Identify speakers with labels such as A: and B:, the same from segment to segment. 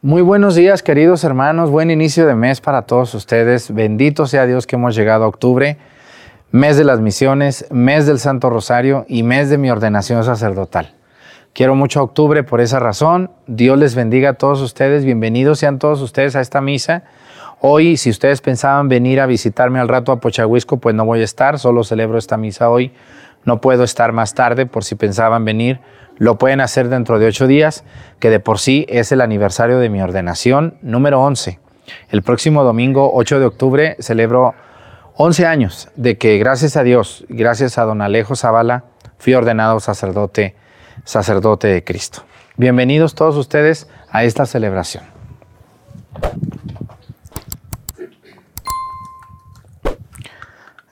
A: Muy buenos días, queridos hermanos. Buen inicio de mes para todos ustedes. Bendito sea Dios que hemos llegado a octubre, mes de las misiones, mes del Santo Rosario y mes de mi ordenación sacerdotal. Quiero mucho a octubre por esa razón. Dios les bendiga a todos ustedes. Bienvenidos sean todos ustedes a esta misa. Hoy, si ustedes pensaban venir a visitarme al rato a Pochahuisco, pues no voy a estar, solo celebro esta misa hoy. No puedo estar más tarde por si pensaban venir. Lo pueden hacer dentro de ocho días, que de por sí es el aniversario de mi ordenación número 11. El próximo domingo, 8 de octubre, celebro 11 años de que gracias a Dios, gracias a don Alejo Zavala, fui ordenado sacerdote, sacerdote de Cristo. Bienvenidos todos ustedes a esta celebración.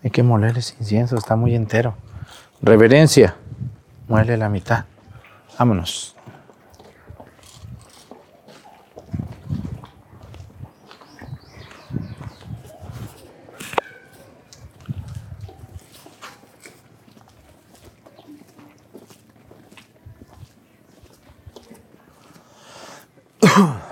A: Hay que moler ese incienso, está muy entero. Reverencia, muele la mitad. Vámonos.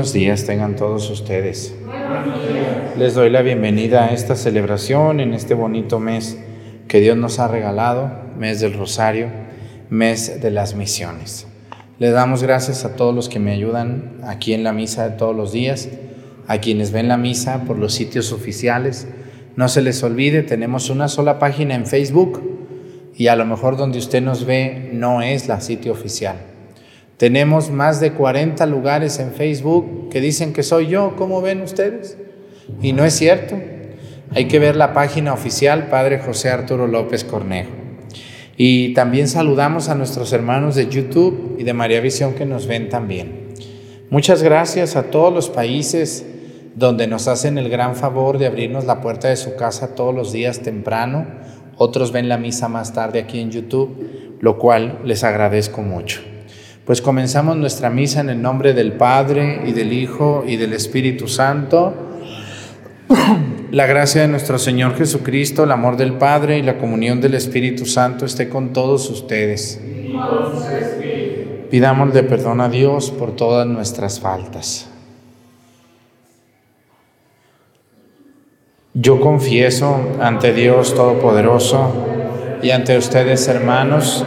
A: buenos días tengan todos ustedes. Les doy la bienvenida a esta celebración en este bonito mes que Dios nos ha regalado, mes del Rosario, mes de las misiones. Le damos gracias a todos los que me ayudan aquí en la misa de todos los días, a quienes ven la misa por los sitios oficiales. No se les olvide, tenemos una sola página en Facebook y a lo mejor donde usted nos ve no es la sitio oficial. Tenemos más de 40 lugares en Facebook que dicen que soy yo, ¿cómo ven ustedes? Y no es cierto. Hay que ver la página oficial Padre José Arturo López Cornejo. Y también saludamos a nuestros hermanos de YouTube y de María Visión que nos ven también. Muchas gracias a todos los países donde nos hacen el gran favor de abrirnos la puerta de su casa todos los días temprano. Otros ven la misa más tarde aquí en YouTube, lo cual les agradezco mucho. Pues comenzamos nuestra misa en el nombre del Padre y del Hijo y del Espíritu Santo. La gracia de nuestro Señor Jesucristo, el amor del Padre y la comunión del Espíritu Santo esté con todos ustedes. Pidámosle perdón a Dios por todas nuestras faltas. Yo confieso ante Dios Todopoderoso y ante ustedes, hermanos,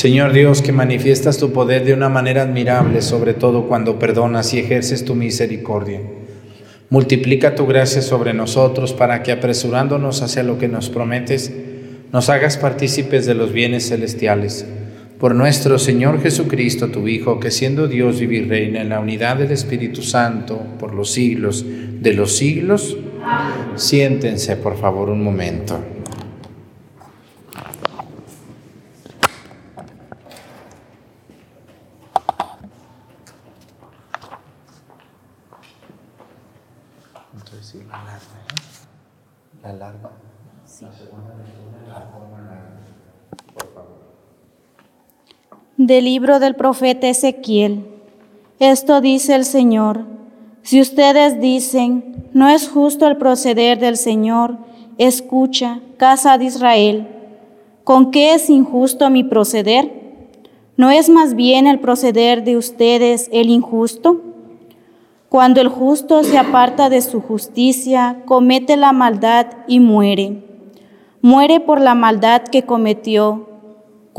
B: Señor Dios, que manifiestas tu poder de una manera admirable, sobre todo cuando perdonas y ejerces tu misericordia. Multiplica tu gracia sobre nosotros para que apresurándonos hacia lo que nos prometes, nos hagas partícipes de los bienes celestiales. Por nuestro Señor Jesucristo, tu Hijo, que siendo Dios vive y reina en la unidad del Espíritu Santo por los siglos de los siglos. Siéntense, por favor, un momento.
C: Del libro del profeta Ezequiel. Esto dice el Señor. Si ustedes dicen, no es justo el proceder del Señor, escucha, casa de Israel. ¿Con qué es injusto mi proceder? ¿No es más bien el proceder de ustedes el injusto? Cuando el justo se aparta de su justicia, comete la maldad y muere. Muere por la maldad que cometió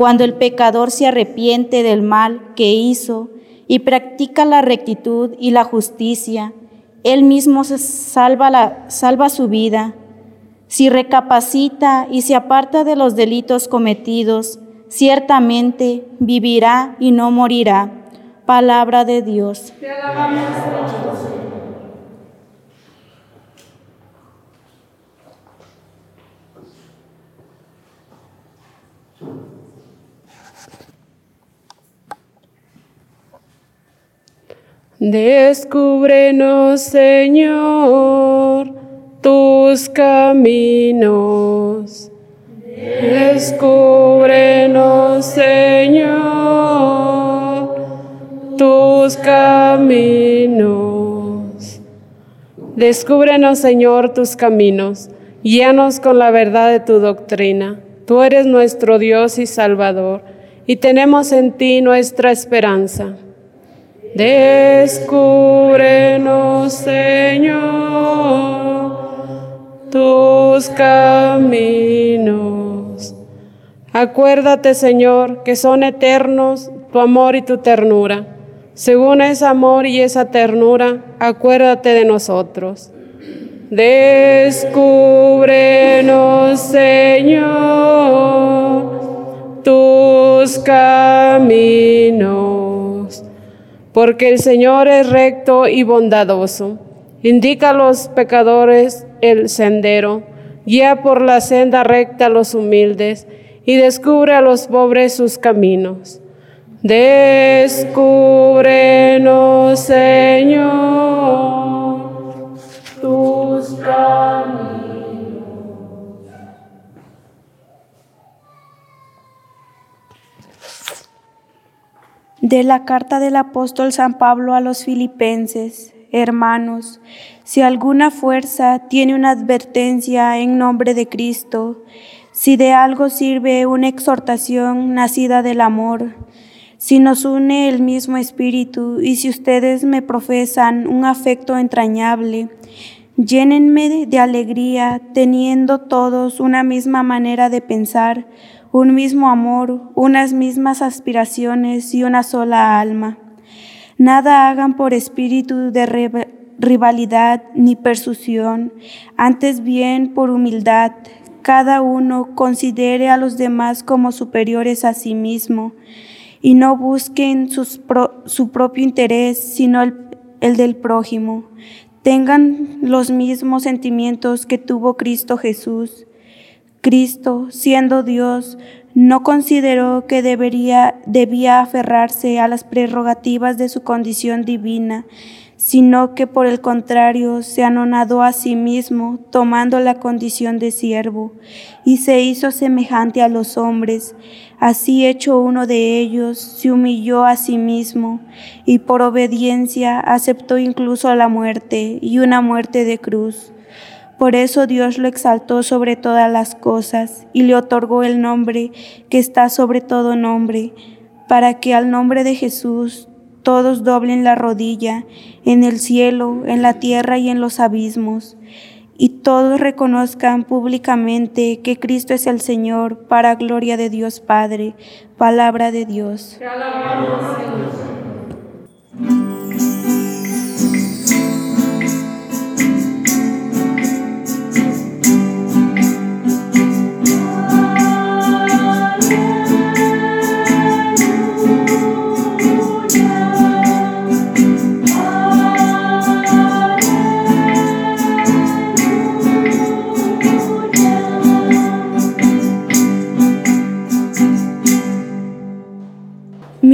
D: Cuando el pecador se arrepiente del mal que hizo y practica la rectitud y la justicia, él mismo salva, la, salva su vida. Si recapacita y se aparta de los delitos cometidos, ciertamente vivirá y no morirá. Palabra de Dios.
B: Descúbrenos, Señor, tus caminos. Descúbrenos, Señor, tus caminos. Descúbrenos, Señor, tus caminos. Guíanos con la verdad de tu doctrina. Tú eres nuestro Dios y Salvador, y tenemos en ti nuestra esperanza. Descúbrenos, Señor, tus caminos. Acuérdate, Señor, que son eternos tu amor y tu ternura. Según ese amor y esa ternura, acuérdate de nosotros. Descúbrenos, Señor, tus caminos porque el Señor es recto y bondadoso. Indica a los pecadores el sendero, guía por la senda recta a los humildes y descubre a los pobres sus caminos. Descúbrenos, Señor, tus caminos.
D: De la carta del apóstol San Pablo a los filipenses, hermanos, si alguna fuerza tiene una advertencia en nombre de Cristo, si de algo sirve una exhortación nacida del amor, si nos une el mismo espíritu y si ustedes me profesan un afecto entrañable, llénenme de alegría teniendo todos una misma manera de pensar, un mismo amor, unas mismas aspiraciones y una sola alma. Nada hagan por espíritu de rivalidad ni persuasión, antes bien por humildad, cada uno considere a los demás como superiores a sí mismo y no busquen su propio interés, sino el, el del prójimo. Tengan los mismos sentimientos que tuvo Cristo Jesús Cristo, siendo Dios, no consideró que debería, debía aferrarse a las prerrogativas de su condición divina, sino que por el contrario se anonadó a sí mismo, tomando la condición de siervo, y se hizo semejante a los hombres. Así hecho uno de ellos, se humilló a sí mismo, y por obediencia aceptó incluso la muerte, y una muerte de cruz por eso Dios lo exaltó sobre todas las cosas y le otorgó el nombre que está sobre todo nombre, para que al nombre de Jesús todos doblen la rodilla en el cielo, en la tierra y en los abismos, y todos reconozcan públicamente que Cristo es el Señor, para gloria de Dios Padre. Palabra de Dios.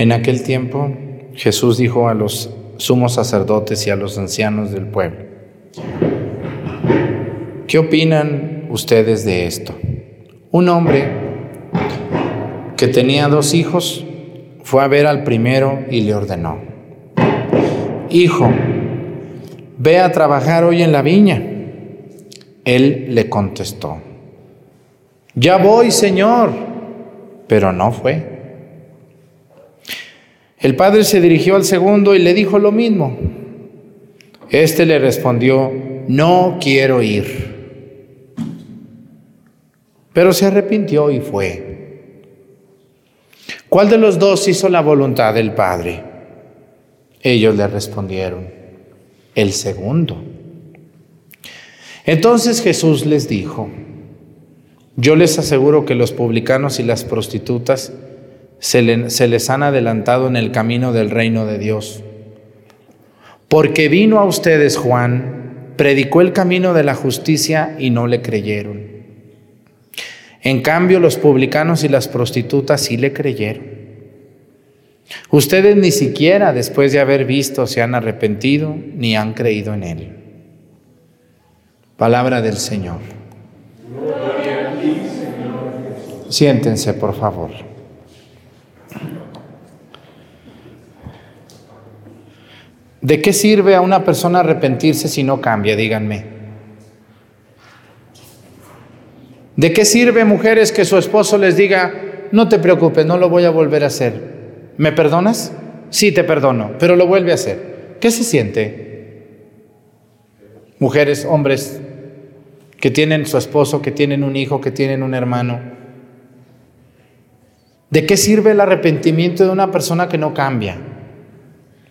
A: En aquel tiempo Jesús dijo a los sumos sacerdotes y a los ancianos del pueblo, ¿qué opinan ustedes de esto? Un hombre que tenía dos hijos fue a ver al primero y le ordenó, Hijo, ve a trabajar hoy en la viña. Él le contestó, Ya voy, Señor, pero no fue. El padre se dirigió al segundo y le dijo lo mismo. Este le respondió, no quiero ir. Pero se arrepintió y fue. ¿Cuál de los dos hizo la voluntad del Padre? Ellos le respondieron, el segundo. Entonces Jesús les dijo, yo les aseguro que los publicanos y las prostitutas se, les han adelantado en el camino del reino de Dios. Porque vino a ustedes Juan, predicó el camino de la justicia y no le creyeron. En cambio, los publicanos y las prostitutas sí le creyeron. Ustedes ni siquiera después de haber visto se han arrepentido ni han creído en él. Palabra del Señor. Siéntense, por favor. ¿De qué sirve a una persona arrepentirse si no cambia? Díganme. ¿De qué sirve, mujeres, que su esposo les diga, no te preocupes, no lo voy a volver a hacer? ¿Me perdonas? Sí, te perdono, pero lo vuelve a hacer. ¿Qué se siente? Mujeres, hombres, que tienen su esposo, que tienen un hijo, que tienen un hermano. ¿De qué sirve el arrepentimiento de una persona que no cambia?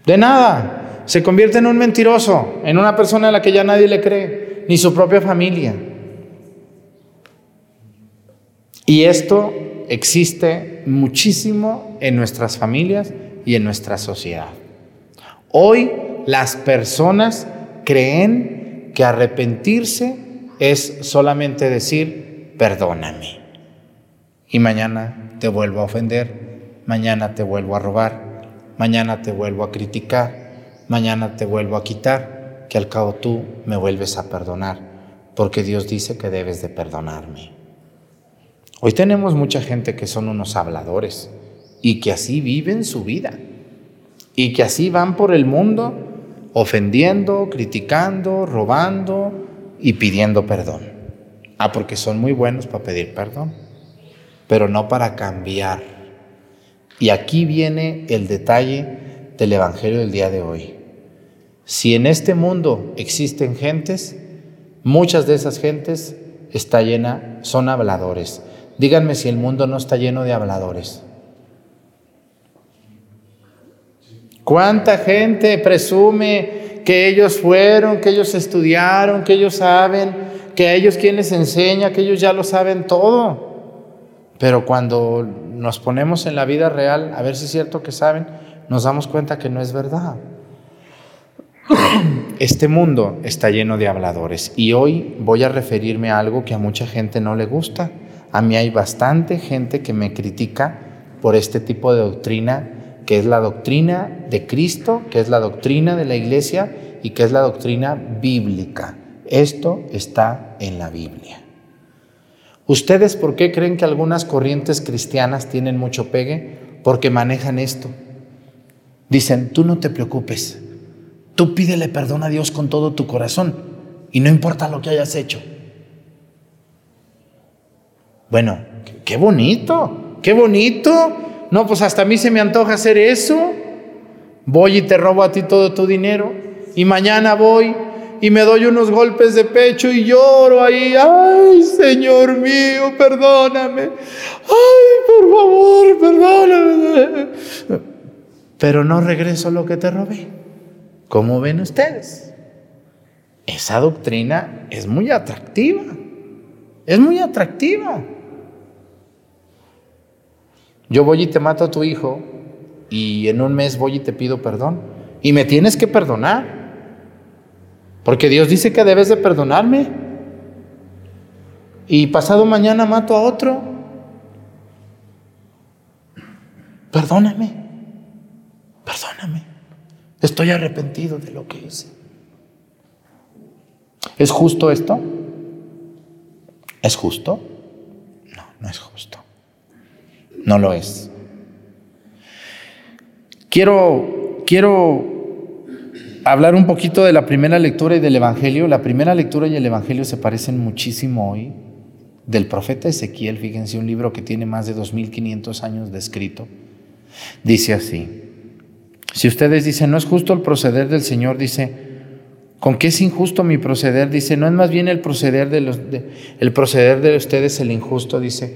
A: De nada se convierte en un mentiroso, en una persona a la que ya nadie le cree, ni su propia familia. Y esto existe muchísimo en nuestras familias y en nuestra sociedad. Hoy las personas creen que arrepentirse es solamente decir, perdóname. Y mañana te vuelvo a ofender, mañana te vuelvo a robar, mañana te vuelvo a criticar, mañana te vuelvo a quitar, que al cabo tú me vuelves a perdonar, porque Dios dice que debes de perdonarme. Hoy tenemos mucha gente que son unos habladores y que así viven su vida y que así van por el mundo ofendiendo, criticando, robando y pidiendo perdón. Ah, porque son muy buenos para pedir perdón, pero no para cambiar. Y aquí viene el detalle del Evangelio del día de hoy. Si en este mundo existen gentes, muchas de esas gentes está llena, son habladores. Díganme si el mundo no está lleno de habladores. ¿Cuánta gente presume que ellos fueron, que ellos estudiaron, que ellos saben, que a ellos quien les enseña, que ellos ya lo saben todo? Pero cuando nos ponemos en la vida real, a ver si es cierto que saben, nos damos cuenta que no es verdad. Este mundo está lleno de habladores y hoy voy a referirme a algo que a mucha gente no le gusta. A mí hay bastante gente que me critica por este tipo de doctrina, que es la doctrina de Cristo, que es la doctrina de la iglesia y que es la doctrina bíblica. Esto está en la Biblia. ¿Ustedes por qué creen que algunas corrientes cristianas tienen mucho pegue? Porque manejan esto. Dicen, tú no te preocupes, Tú pídele perdón a Dios con todo tu corazón y no importa lo que hayas hecho. Bueno, qué bonito, qué bonito. No, pues hasta a mí se me antoja hacer eso. Voy y te robo a ti todo tu dinero y mañana voy y me doy unos golpes de pecho y lloro ahí. Ay, Señor mío, perdóname. Ay, por favor, perdóname. Pero no regreso lo que te robé. ¿Cómo ven ustedes? Esa doctrina es muy atractiva. Es muy atractiva. Yo voy y te mato a tu hijo y en un mes voy y te pido perdón. Y me tienes que perdonar. Porque Dios dice que debes de perdonarme. Y pasado mañana mato a otro. Perdóname. Perdóname. Estoy arrepentido de lo que hice. ¿Es justo esto? ¿Es justo? No, no es justo. No lo es. Quiero, quiero hablar un poquito de la primera lectura y del Evangelio. La primera lectura y el Evangelio se parecen muchísimo hoy. Del profeta Ezequiel, fíjense, un libro que tiene más de 2500 años de escrito. Dice así, si ustedes dicen, no es justo el proceder del Señor, dice, ¿con qué es injusto mi proceder? Dice, no es más bien el proceder de, los, el proceder de ustedes el injusto, dice,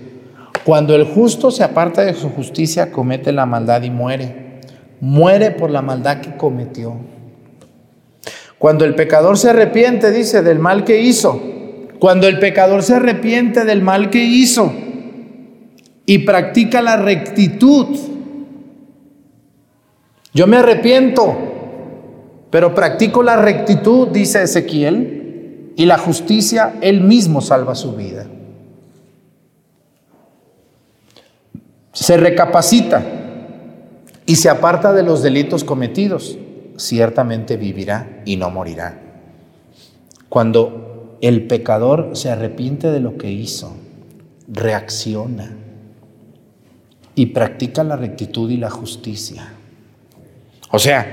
A: cuando el justo se aparta de su justicia, comete la maldad y muere. Muere por la maldad que cometió. Cuando el pecador se arrepiente, dice, del mal que hizo, cuando el pecador se arrepiente del mal que hizo y practica la rectitud, yo me arrepiento, pero practico la rectitud, dice Ezequiel, y la justicia, él mismo salva su vida. Se recapacita y se aparta de los delitos cometidos ciertamente vivirá y no morirá. Cuando el pecador se arrepiente de lo que hizo, reacciona y practica la rectitud y la justicia. O sea,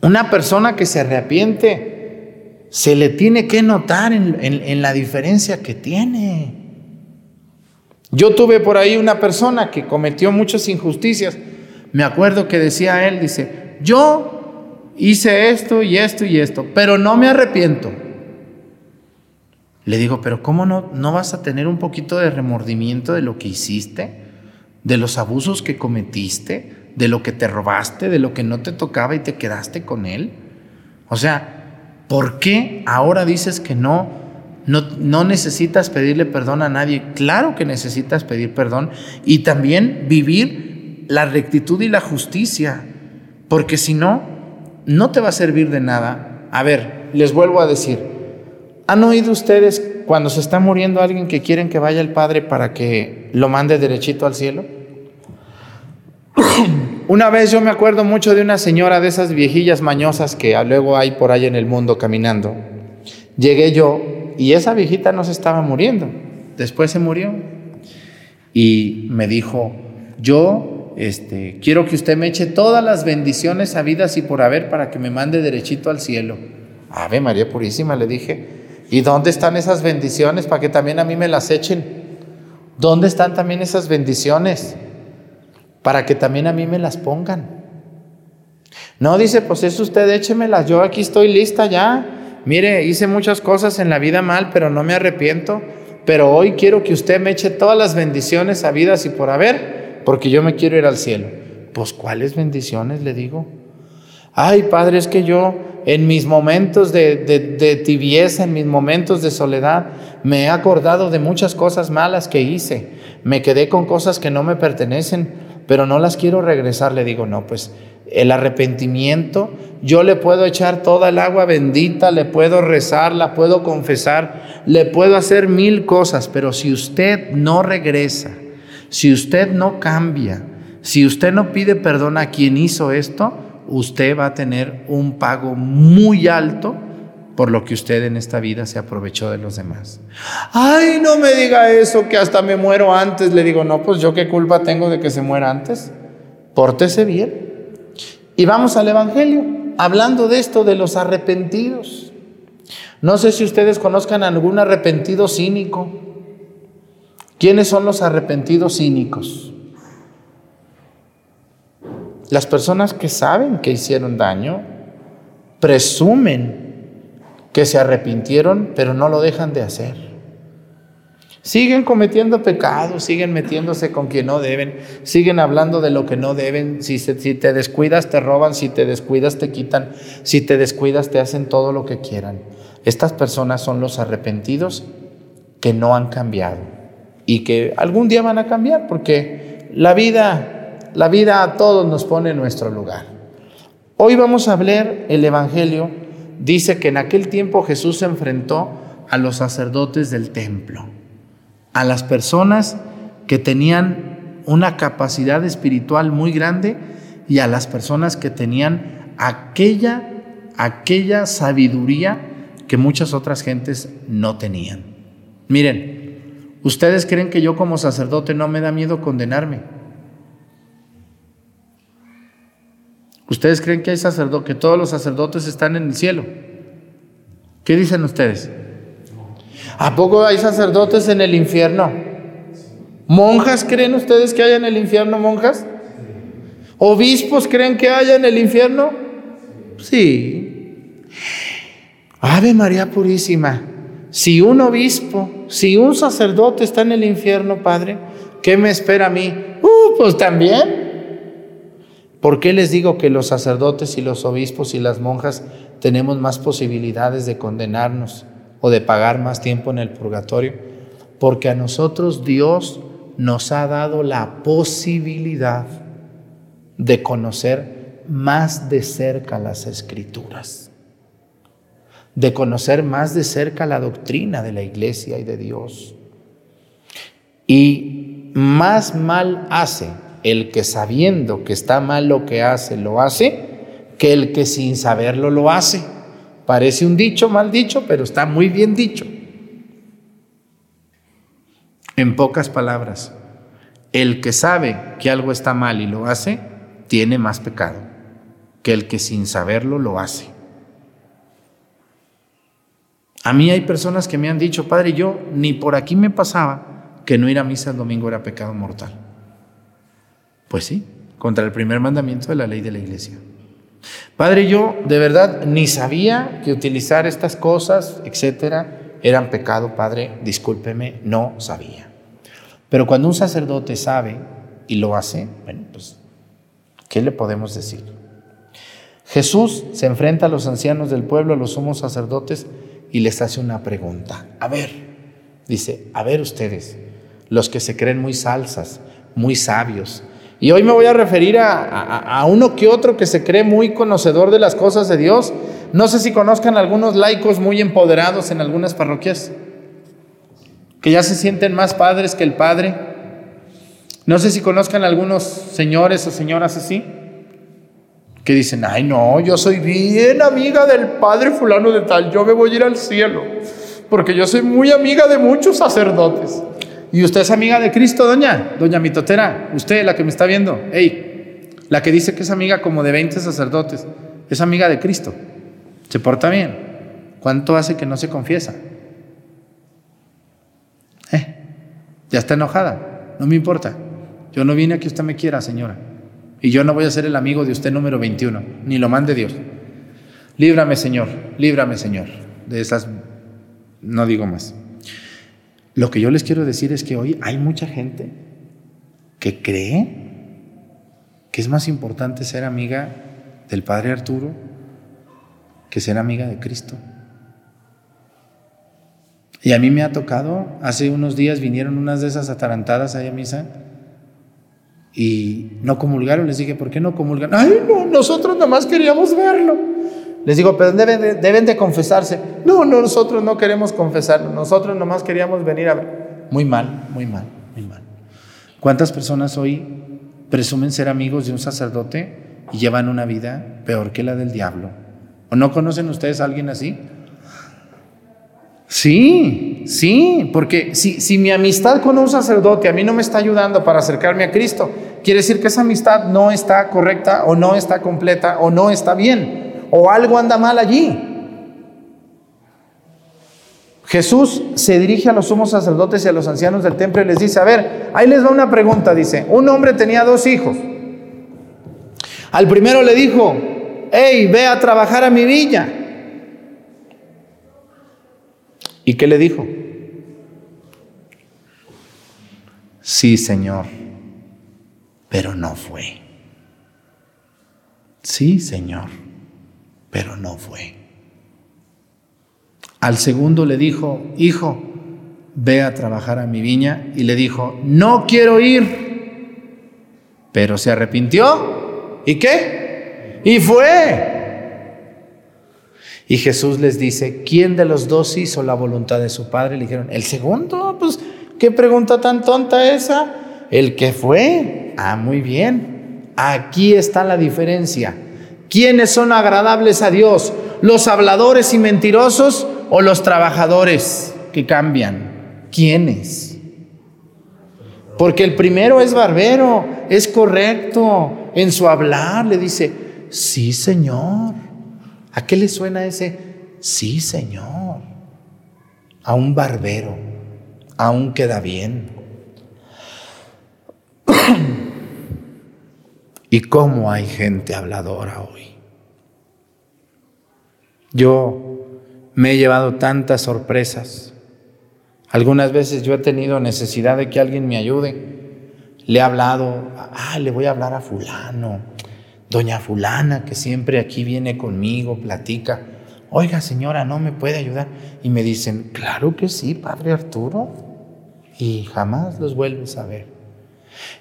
A: una persona que se arrepiente se le tiene que notar en, la diferencia que tiene. Yo tuve por ahí una persona que cometió muchas injusticias. Me acuerdo que decía él, dice, yo hice esto y esto y esto, pero no me arrepiento. Le digo, pero ¿cómo no, no vas a tener un poquito de remordimiento de lo que hiciste, de los abusos que cometiste, de lo que te robaste, de lo que no te tocaba y te quedaste con él? O sea, ¿por qué ahora dices que no, no, necesitas pedirle perdón a nadie? Claro que necesitas pedir perdón y también vivir la rectitud y la justicia, porque si no, no te va a servir de nada. A ver, les vuelvo a decir, ¿han oído ustedes cuando se está muriendo alguien que quieren que vaya el Padre para que lo mande derechito al cielo? Una vez yo me acuerdo mucho de una señora de esas viejillas mañosas que luego hay por ahí en el mundo caminando. Llegué yo y esa viejita no se estaba muriendo, después se murió. Y me dijo, yo este, quiero que usted me eche todas las bendiciones habidas y por haber para que me mande derechito al cielo. Ave María Purísima, le dije, ¿y dónde están esas bendiciones para que también a mí me las echen? ¿Dónde están también esas bendiciones para que también a mí me las pongan? No, dice, pues eso usted échemelas, yo aquí estoy lista ya. Mire, hice muchas cosas en la vida mal, pero no me arrepiento. Pero hoy quiero que usted me eche todas las bendiciones habidas y por haber porque yo me quiero ir al cielo. Pues cuáles bendiciones le digo. Ay, Padre, es que yo en mis momentos de, de, tibieza, en mis momentos de soledad, me he acordado de muchas cosas malas que hice. Me quedé con cosas que no me pertenecen, pero no las quiero regresar. Le digo, no, pues el arrepentimiento, yo le puedo echar toda el agua bendita, le puedo rezar, la puedo confesar, le puedo hacer mil cosas, pero si usted no regresa, si usted no cambia, si usted no pide perdón a quien hizo esto, usted va a tener un pago muy alto por lo que usted en esta vida se aprovechó de los demás. Ay, no me diga eso, que hasta me muero antes. Le digo, no, pues yo qué culpa tengo de que se muera antes. Pórtese bien. Y vamos al Evangelio, hablando de esto, de los arrepentidos. No sé si ustedes conozcan algún arrepentido cínico. ¿Quiénes son los arrepentidos cínicos? Las personas que saben que hicieron daño, presumen que se arrepintieron, pero no lo dejan de hacer. Siguen cometiendo pecados, siguen metiéndose con quien no deben, siguen hablando de lo que no deben. Si, si, te descuidas, te roban, si te descuidas, te quitan, si te descuidas, te hacen todo lo que quieran. Estas personas son los arrepentidos que no han cambiado y que algún día van a cambiar porque la vida, la vida a todos nos pone en nuestro lugar. Hoy vamos a hablar el Evangelio dice que en aquel tiempo Jesús se enfrentó a los sacerdotes del templo, a las personas que tenían una capacidad espiritual muy grande y a las personas que tenían aquella, aquella sabiduría que muchas otras gentes no tenían. Miren, ¿ustedes creen que yo como sacerdote no me da miedo condenarme? ¿Ustedes creen que hay sacerdotes, que todos los sacerdotes están en el cielo? ¿Qué dicen ustedes? ¿A poco hay sacerdotes en el infierno? ¿Monjas creen ustedes que hay en el infierno monjas? ¿Obispos creen que haya en el infierno? Sí. Ave María Purísima, si un obispo, si un sacerdote está en el infierno, Padre, ¿qué me espera a mí? Uh, pues también. ¿Por qué les digo que los sacerdotes y los obispos y las monjas tenemos más posibilidades de condenarnos o de pagar más tiempo en el purgatorio? Porque a nosotros Dios nos ha dado la posibilidad de conocer más de cerca las escrituras, de conocer más de cerca la doctrina de la iglesia y de Dios. Y más mal hace el que sabiendo que está mal lo que hace, lo hace, que el que sin saberlo lo hace. Parece un dicho mal dicho, pero está muy bien dicho. En pocas palabras, el que sabe que algo está mal y lo hace, tiene más pecado que el que sin saberlo lo hace. A mí hay personas que me han dicho, Padre, yo ni por aquí me pasaba que no ir a misa el domingo era pecado mortal. Pues sí, contra el primer mandamiento de la ley de la iglesia. Padre, yo de verdad ni sabía que utilizar estas cosas, etcétera, eran pecado, Padre, discúlpeme, no sabía. Pero cuando un sacerdote sabe y lo hace, bueno, pues, ¿qué le podemos decir? Jesús se enfrenta a los ancianos del pueblo, a los sumos sacerdotes, y les hace una pregunta. A ver, dice, a ver ustedes, los que se creen muy salsas, muy sabios, y hoy me voy a referir a, uno que otro que se cree muy conocedor de las cosas de Dios. No sé si conozcan algunos laicos muy empoderados en algunas parroquias, que ya se sienten más padres que el Padre. No sé si conozcan algunos señores o señoras así, que dicen, ay no, yo soy bien amiga del Padre fulano de tal, yo me voy a ir al cielo, porque yo soy muy amiga de muchos sacerdotes. ¿Y usted es amiga de Cristo, doña? Doña Mitotera, usted, la que me está viendo, hey, la que dice que es amiga como de 20 sacerdotes, es amiga de Cristo. Se porta bien. ¿Cuánto hace que no se confiesa? Eh, ya está enojada. No me importa. Yo no vine a que usted me quiera, señora. Y yo no voy a ser el amigo de usted número 21, ni lo mande Dios. Líbrame, Señor, líbrame, Señor, de esas, no digo más. Lo que yo les quiero decir es que hoy hay mucha gente que cree que es más importante ser amiga del Padre Arturo que ser amiga de Cristo. Y a mí me ha tocado, hace unos días vinieron unas de esas atarantadas ahí a misa y no comulgaron. Les dije, ¿por qué no comulgan? Ay, no, nosotros nomás queríamos verlo. Les digo, pero deben de, confesarse. No, no, nosotros no queremos confesarlo. Nosotros nomás queríamos venir a ver. Muy mal, muy mal, muy mal. ¿Cuántas personas hoy presumen ser amigos de un sacerdote y llevan una vida peor que la del diablo? ¿O no conocen ustedes a alguien así? Sí, sí, porque si, si mi amistad con un sacerdote a mí no me está ayudando para acercarme a Cristo, quiere decir que esa amistad no está correcta o no está completa o no está bien o algo anda mal allí. Jesús se dirige a los sumos sacerdotes y a los ancianos del templo y les dice, a ver, ahí les va una pregunta, dice, un hombre tenía dos hijos. Al primero le dijo, hey, ve a trabajar a mi villa. ¿Y qué le dijo? Sí, Señor, pero no fue. Sí, Señor, pero no fue. Al segundo le dijo, hijo, ve a trabajar a mi viña. Y le dijo, no quiero ir. Pero se arrepintió. ¿Y qué? Y fue. Y Jesús les dice, ¿quién de los dos hizo la voluntad de su padre? Le dijeron, el segundo, pues, ¿qué pregunta tan tonta esa? El que fue. Ah, muy bien. Aquí está la diferencia. ¿Quiénes son agradables a Dios? ¿Los habladores y mentirosos o los trabajadores que cambian? ¿Quiénes? Porque el primero es barbero, es correcto en su hablar, le dice, sí Señor. ¿A qué le suena ese? Sí Señor. A un barbero, aún queda bien. ¿Y cómo hay gente habladora hoy? Yo me he llevado tantas sorpresas. Algunas veces yo he tenido necesidad de que alguien me ayude. Le he hablado, ah, le voy a hablar a fulano, doña fulana, que siempre aquí viene conmigo, platica. Oiga, señora, ¿no me puede ayudar? Y me dicen, claro que sí, padre Arturo. Y jamás los vuelves a ver.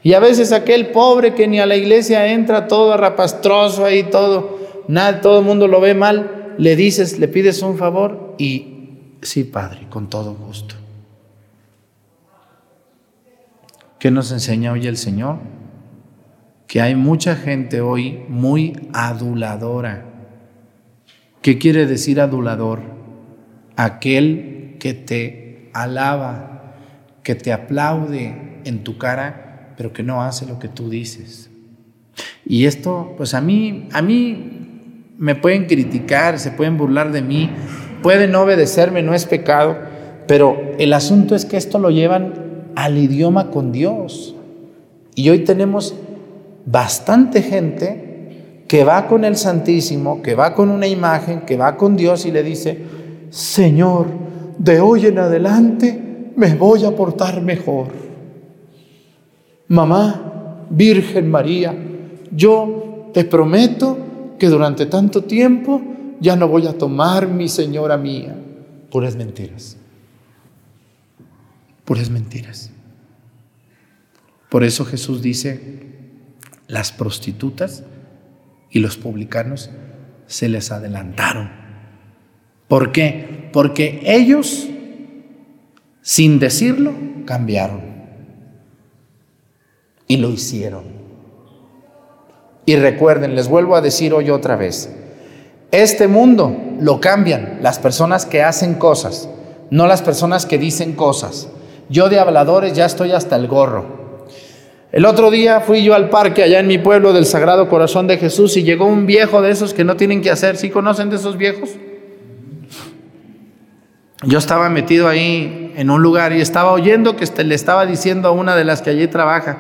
A: Y a veces aquel pobre que ni a la iglesia entra todo arrapastroso ahí, todo, nada, todo el mundo lo ve mal le dices, le pides un favor y sí, Padre, con todo gusto. ¿Qué nos enseña hoy el Señor? Que hay mucha gente hoy muy aduladora. ¿Qué quiere decir adulador? Aquel que te alaba, que te aplaude en tu cara, pero que no hace lo que tú dices. Y esto, pues a mí, a mí me pueden criticar, se pueden burlar de mí, pueden obedecerme, no es pecado, pero el asunto es que esto lo llevan al idioma con Dios. Y hoy tenemos bastante gente que va con el Santísimo, que va con una imagen, que va con Dios y le dice, Señor, de hoy en adelante me voy a portar mejor. Mamá, Virgen María, yo te prometo que durante tanto tiempo ya no voy a tomar mi señora mía. Puras mentiras. Puras mentiras. Por eso Jesús dice, las prostitutas y los publicanos se les adelantaron. ¿Por qué? Porque ellos, sin decirlo, cambiaron. Y lo hicieron. Y recuerden, les vuelvo a decir hoy otra vez, este mundo lo cambian las personas que hacen cosas, no las personas que dicen cosas. Yo de habladores ya estoy hasta el gorro. El otro día fui yo al parque allá en mi pueblo del Sagrado Corazón de Jesús y llegó un viejo de esos que no tienen que hacer. ¿Sí conocen de esos viejos? Yo estaba metido ahí en un lugar y estaba oyendo que le estaba diciendo a una de las que allí trabaja,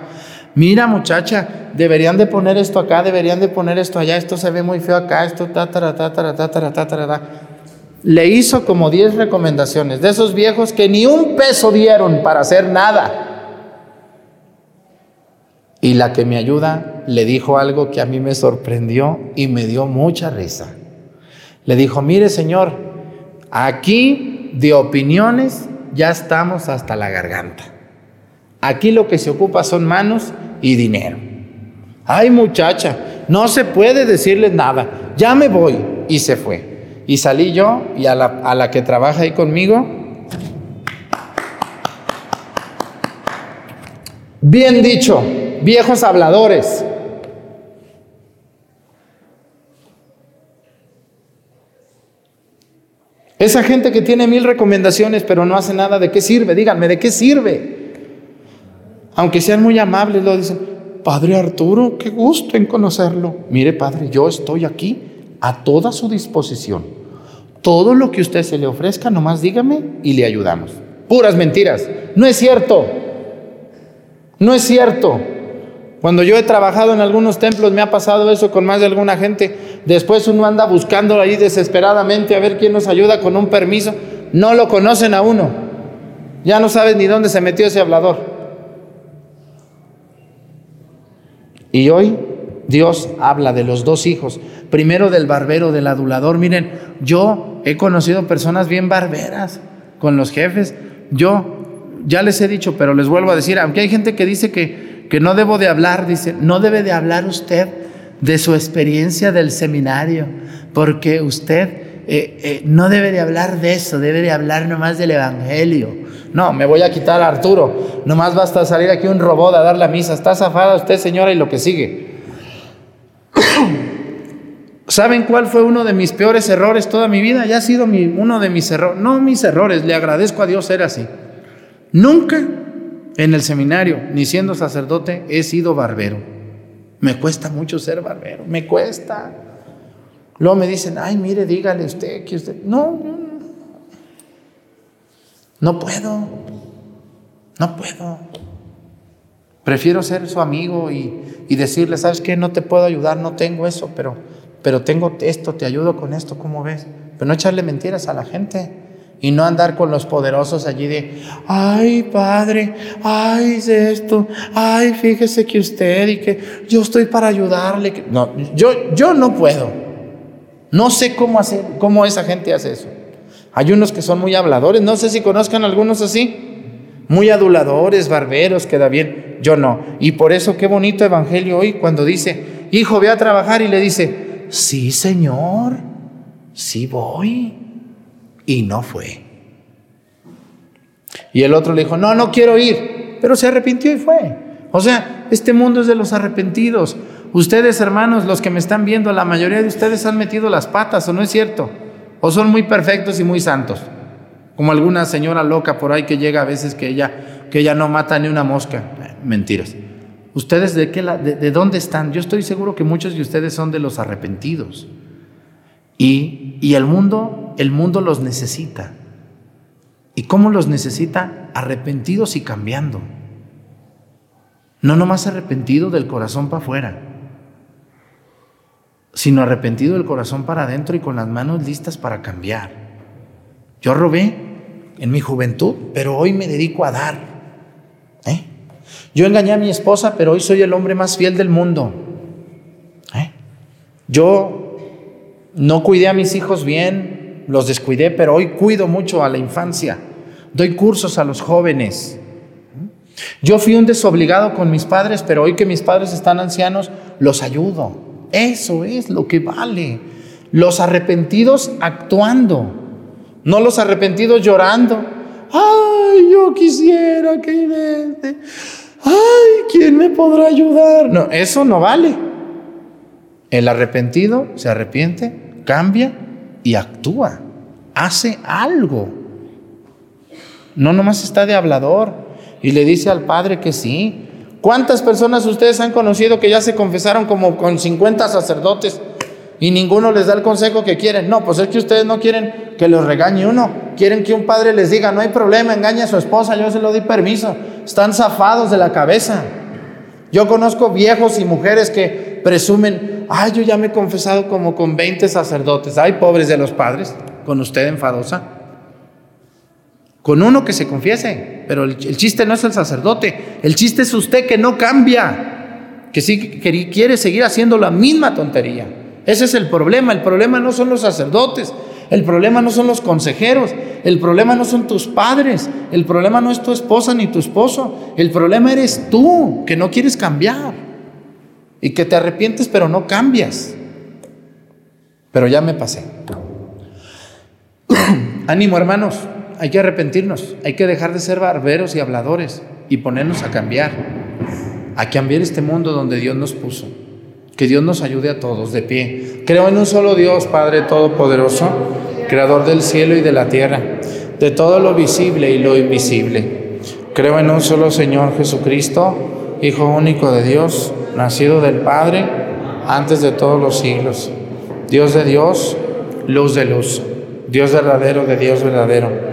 A: Mira muchacha, deberían de poner esto acá, deberían de poner esto allá, esto se ve muy feo acá, esto tatara, tatara, tatara, tatara. Le hizo como 10 recomendaciones de esos viejos que ni un peso dieron para hacer nada. Y la que me ayuda le dijo algo que a mí me sorprendió y me dio mucha risa. Le dijo, mire señor, aquí de opiniones ya estamos hasta la garganta. Aquí lo que se ocupa son manos y dinero. Ay muchacha, no se puede decirles nada, ya me voy. Y se fue. Y salí yo y a la, a la que trabaja ahí conmigo, bien dicho, viejos habladores. Esa gente que tiene mil recomendaciones pero no hace nada, ¿de qué sirve? Díganme, ¿de qué sirve? Aunque sean muy amables, lo dicen, Padre Arturo, qué gusto en conocerlo. Mire, Padre, yo estoy aquí a toda su disposición. Todo lo que usted se le ofrezca, nomás dígame y le ayudamos. Puras mentiras. No es cierto. No es cierto. Cuando yo he trabajado en algunos templos me ha pasado eso con más de alguna gente. Después uno anda buscando ahí desesperadamente a ver quién nos ayuda con un permiso. no lo conocen a uno. Ya no sabes ni dónde se metió ese hablador. Y hoy Dios habla de los dos hijos. Primero del barbero, del adulador. Miren, yo he conocido personas bien barberas con los jefes. Yo ya les he dicho, pero les vuelvo a decir, aunque hay gente que dice que, que no debo de hablar, dice, no debe de hablar usted de su experiencia del seminario, porque usted eh, eh, no debe de hablar de eso, debe de hablar nomás del Evangelio. No, me voy a quitar a Arturo, nomás basta salir aquí un robot a dar la misa. Está zafada usted, señora, y lo que sigue. ¿Saben cuál fue uno de mis peores errores toda mi vida? Ya ha sido uno de mis errores, no mis errores, le agradezco a Dios ser así. Nunca en el seminario, ni siendo sacerdote, he sido barbero. Me cuesta mucho ser barbero, me cuesta. Luego me dicen, ay, mire, dígale usted que usted... No, no puedo, no puedo. Prefiero ser su amigo y, y decirle, ¿sabes qué? No te puedo ayudar, no tengo eso, pero, pero tengo esto, te ayudo con esto, ¿cómo ves? Pero no echarle mentiras a la gente y no andar con los poderosos allí de, ay padre, ay esto, ay fíjese que usted y que yo estoy para ayudarle. No, yo, yo no puedo. No sé cómo hacer, cómo esa gente hace eso. Hay unos que son muy habladores, no sé si conozcan algunos así, muy aduladores, barberos, queda bien. Yo no. Y por eso qué bonito evangelio hoy cuando dice, hijo, ve a trabajar y le dice, sí, Señor, sí voy y no fue. Y el otro le dijo, no, no quiero ir, pero se arrepintió y fue. O sea, este mundo es de los arrepentidos. Ustedes, hermanos, los que me están viendo, la mayoría de ustedes han metido las patas, ¿o no es cierto? O son muy perfectos y muy santos. Como alguna señora loca por ahí que llega a veces que ella, que ella no mata ni una mosca. Mentiras. ¿Ustedes de, qué de, de dónde están? Yo estoy seguro que muchos de ustedes son de los arrepentidos. Y, y el mundo el mundo los necesita. ¿Y cómo los necesita? Arrepentidos y cambiando. No nomás arrepentido del corazón para afuera, sino arrepentido del corazón para adentro y con las manos listas para cambiar. Yo robé en mi juventud, pero hoy me dedico a dar. ¿eh? Yo engañé a mi esposa, pero hoy soy el hombre más fiel del mundo. ¿eh? Yo no cuidé a mis hijos bien, los descuidé, pero hoy cuido mucho a la infancia. Doy cursos a los jóvenes. Yo fui un desobligado con mis padres, pero hoy que mis padres están ancianos, los ayudo. Eso es lo que vale. Los arrepentidos actuando, no los arrepentidos llorando. Ay, yo quisiera que... Ay, ¿quién me podrá ayudar? No, eso no vale. El arrepentido se arrepiente, cambia y actúa, hace algo. No nomás está de hablador y le dice al Padre que sí. ¿Cuántas personas ustedes han conocido que ya se confesaron como con 50 sacerdotes y ninguno les da el consejo que quieren? No, pues es que ustedes no quieren que los regañe uno. Quieren que un padre les diga, no hay problema, engaña a su esposa, yo se lo doy permiso. Están zafados de la cabeza. Yo conozco viejos y mujeres que presumen, ay, yo ya me he confesado como con 20 sacerdotes. Ay, pobres de los padres, con usted enfadosa. Con uno que se confiese, pero el, chiste no es el sacerdote, el chiste es usted que no cambia, que sí que quiere seguir haciendo la misma tontería. Ese es el problema, el problema no son los sacerdotes, el problema no son los consejeros, el problema no son tus padres, el problema no es tu esposa ni tu esposo, el problema eres tú que no quieres cambiar. Y que te arrepientes pero no cambias. Pero ya me pasé. Ánimo hermanos, hay que arrepentirnos, hay que dejar de ser barberos y habladores y ponernos a cambiar, a cambiar este mundo donde Dios nos puso. Que Dios nos ayude a todos de pie. Creo en un solo Dios, Padre Todopoderoso, Creador del cielo y de la tierra, de todo lo visible y lo invisible. Creo en un solo Señor Jesucristo, Hijo único de Dios, nacido del Padre antes de todos los siglos. Dios de Dios, luz de luz, Dios verdadero de Dios verdadero,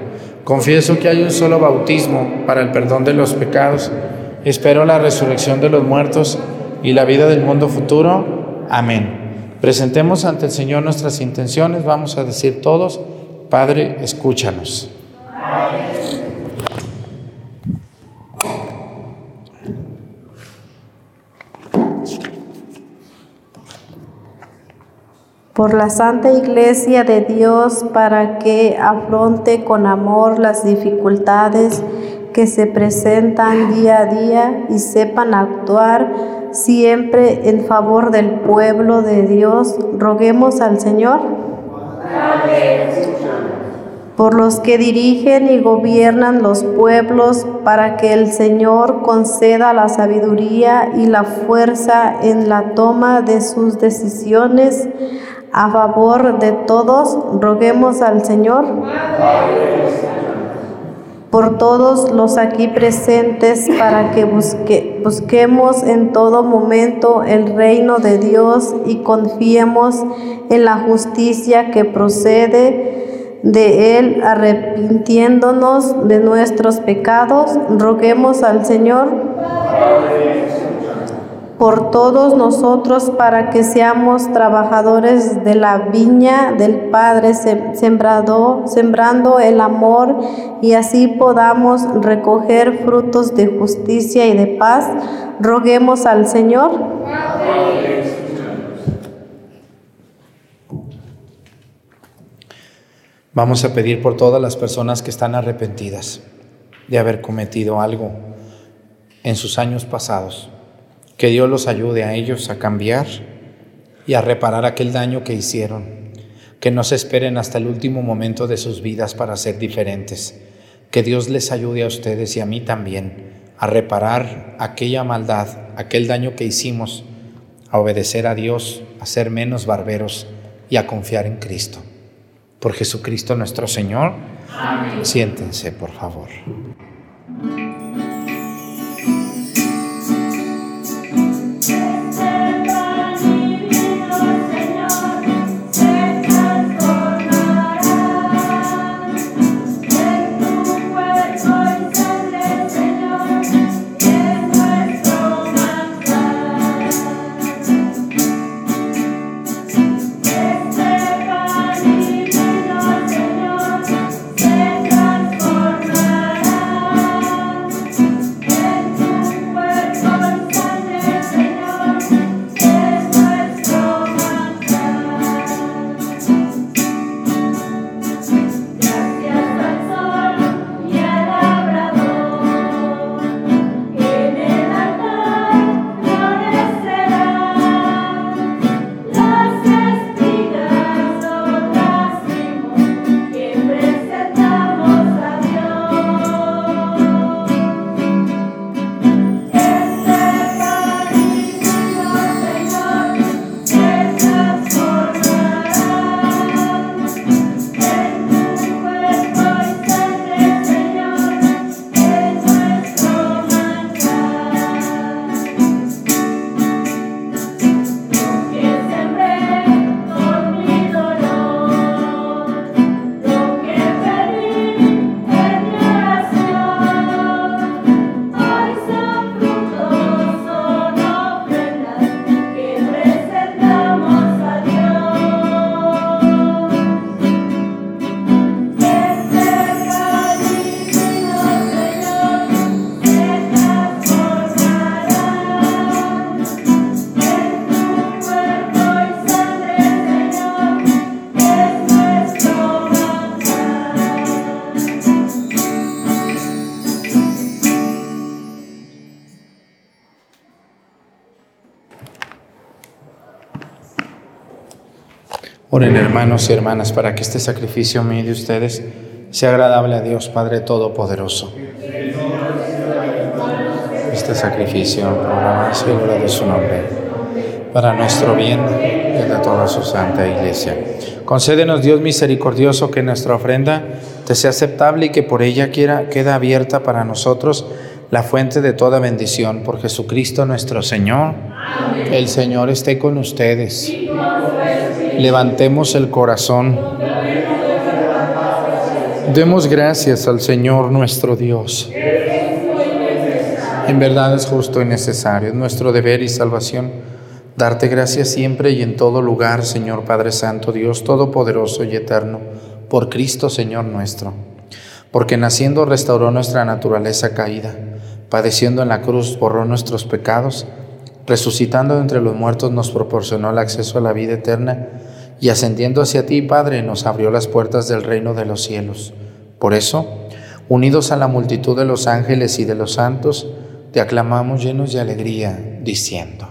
A: Confieso que hay un solo bautismo para el perdón de los pecados. Espero la resurrección de los muertos y la vida del mundo futuro. Amén. Presentemos ante el Señor nuestras intenciones, vamos a decir todos, Padre, escúchanos.
E: Por la Santa Iglesia de Dios, para que afronte con amor las dificultades que se presentan día a día y sepan actuar siempre en favor del pueblo de Dios, roguemos al Señor. Por los que dirigen y gobiernan los pueblos, para que el Señor conceda la sabiduría y la fuerza en la toma de sus decisiones a favor de todos, roguemos al Señor por todos los aquí presentes para que busquemos en todo momento el reino de Dios y confiemos en la justicia que procede de Él, arrepintiéndonos de nuestros pecados. Roguemos al Señor por todos nosotros para que seamos trabajadores de la viña del Padre, sembrando el amor y así podamos recoger frutos de justicia y de paz. Roguemos al Señor.
A: Vamos a pedir por todas las personas que están arrepentidas de haber cometido algo en sus años pasados que Dios los ayude a ellos a cambiar y a reparar aquel daño que hicieron. Que no se esperen hasta el último momento de sus vidas para ser diferentes. Que Dios les ayude a ustedes y a mí también a reparar aquella maldad, aquel daño que hicimos, a obedecer a Dios, a ser menos barberos y a confiar en Cristo. Por Jesucristo nuestro Señor. Siéntense, por favor. Hermanos y hermanas para que este sacrificio mío de ustedes sea agradable a Dios Padre Todopoderoso. Este sacrificio la más de su nombre, para nuestro bien y de toda su santa iglesia. Concédenos Dios misericordioso que nuestra ofrenda te sea aceptable y que por ella quiera, queda abierta para nosotros la fuente de toda bendición por Jesucristo nuestro Señor. El Señor esté con ustedes. Levantemos el corazón. Demos gracias al Señor nuestro Dios. En verdad es justo y necesario, es nuestro deber y salvación darte gracias siempre y en todo lugar, Señor Padre Santo, Dios Todopoderoso y Eterno, por Cristo Señor nuestro, porque naciendo restauró nuestra naturaleza caída, padeciendo en la cruz borró nuestros pecados, resucitando entre los muertos nos proporcionó el acceso a la vida eterna, y ascendiendo hacia ti, Padre, nos abrió las puertas del reino de los cielos. Por eso, unidos a la multitud de los ángeles y de los santos, te aclamamos llenos de alegría, diciendo.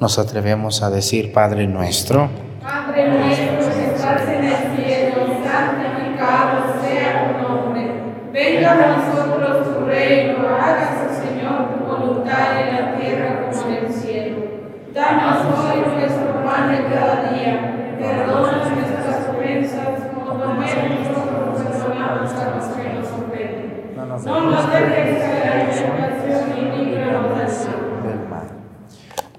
A: nos atrevemos a decir, Padre nuestro,
F: Padre nuestro que estás en el cielo, santificado sea tu nombre. Venga a nosotros tu reino, hágase, Señor, tu voluntad en la tierra como en el cielo. Danos hoy nuestro pan de cada día. Perdona nuestras ofensas como también nosotros perdonamos a los que nos ofenden. No nos dejes caer en tentación y líbranos del mal.
A: del mal.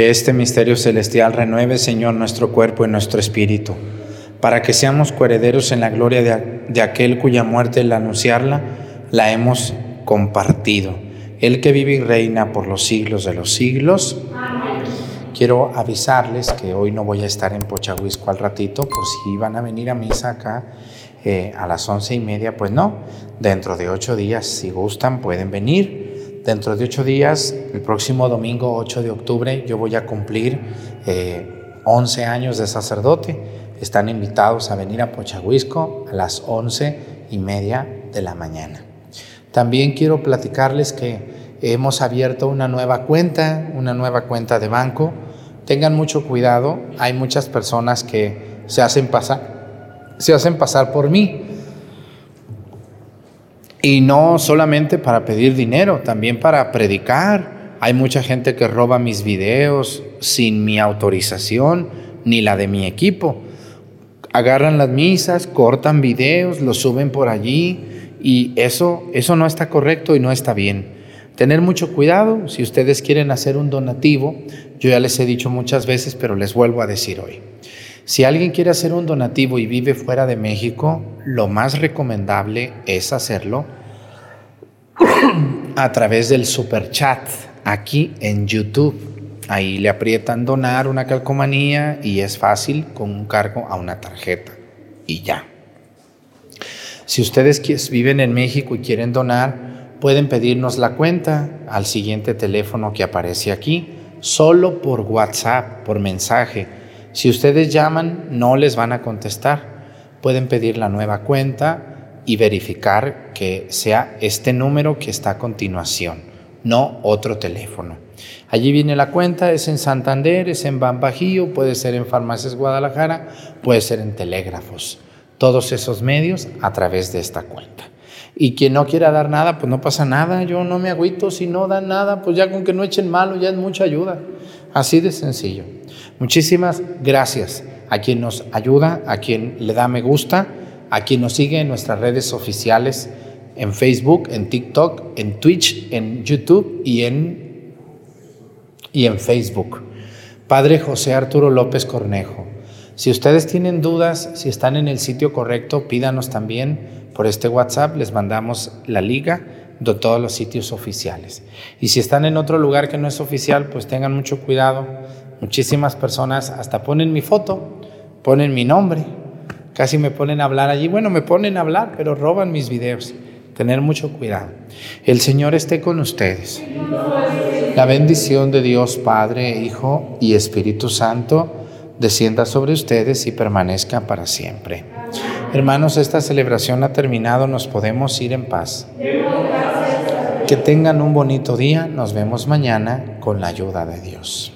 A: Que este misterio celestial renueve, Señor, nuestro cuerpo y nuestro espíritu, para que seamos coherederos en la gloria de, de aquel cuya muerte al anunciarla la hemos compartido. El que vive y reina por los siglos de los siglos. Quiero avisarles que hoy no voy a estar en Pochahuisco al ratito, por si van a venir a misa acá eh, a las once y media, pues no. Dentro de ocho días, si gustan, pueden venir. Dentro de ocho días, el próximo domingo 8 de octubre, yo voy a cumplir eh, 11 años de sacerdote. Están invitados a venir a Pochahuisco a las once y media de la mañana. También quiero platicarles que hemos abierto una nueva cuenta, una nueva cuenta de banco. Tengan mucho cuidado, hay muchas personas que se hacen pasar, se hacen pasar por mí. Y no solamente para pedir dinero, también para predicar. Hay mucha gente que roba mis videos sin mi autorización ni la de mi equipo. Agarran las misas, cortan videos, los suben por allí y eso, eso no está correcto y no está bien. Tener mucho cuidado si ustedes quieren hacer un donativo. Yo ya les he dicho muchas veces, pero les vuelvo a decir hoy. Si alguien quiere hacer un donativo y vive fuera de México, lo más recomendable es hacerlo a través del super chat aquí en YouTube. Ahí le aprietan donar una calcomanía y es fácil con un cargo a una tarjeta y ya. Si ustedes viven en México y quieren donar, pueden pedirnos la cuenta al siguiente teléfono que aparece aquí, solo por WhatsApp, por mensaje. Si ustedes llaman, no les van a contestar. Pueden pedir la nueva cuenta y verificar que sea este número que está a continuación, no otro teléfono. Allí viene la cuenta, es en Santander, es en Bambajío, puede ser en Farmacias Guadalajara, puede ser en Telégrafos todos esos medios a través de esta cuenta. Y quien no quiera dar nada, pues no pasa nada, yo no me agüito, si no dan nada, pues ya con que no echen malo ya es mucha ayuda. Así de sencillo. Muchísimas gracias a quien nos ayuda, a quien le da me gusta, a quien nos sigue en nuestras redes oficiales, en Facebook, en TikTok, en Twitch, en YouTube y en, y en Facebook. Padre José Arturo López Cornejo. Si ustedes tienen dudas, si están en el sitio correcto, pídanos también por este WhatsApp, les mandamos la liga de todos los sitios oficiales. Y si están en otro lugar que no es oficial, pues tengan mucho cuidado. Muchísimas personas hasta ponen mi foto, ponen mi nombre, casi me ponen a hablar allí. Bueno, me ponen a hablar, pero roban mis videos. Tener mucho cuidado. El Señor esté con ustedes. La bendición de Dios Padre, Hijo y Espíritu Santo descienda sobre ustedes y permanezca para siempre. Hermanos, esta celebración ha terminado, nos podemos ir en paz. Que tengan un bonito día, nos vemos mañana con la ayuda de Dios.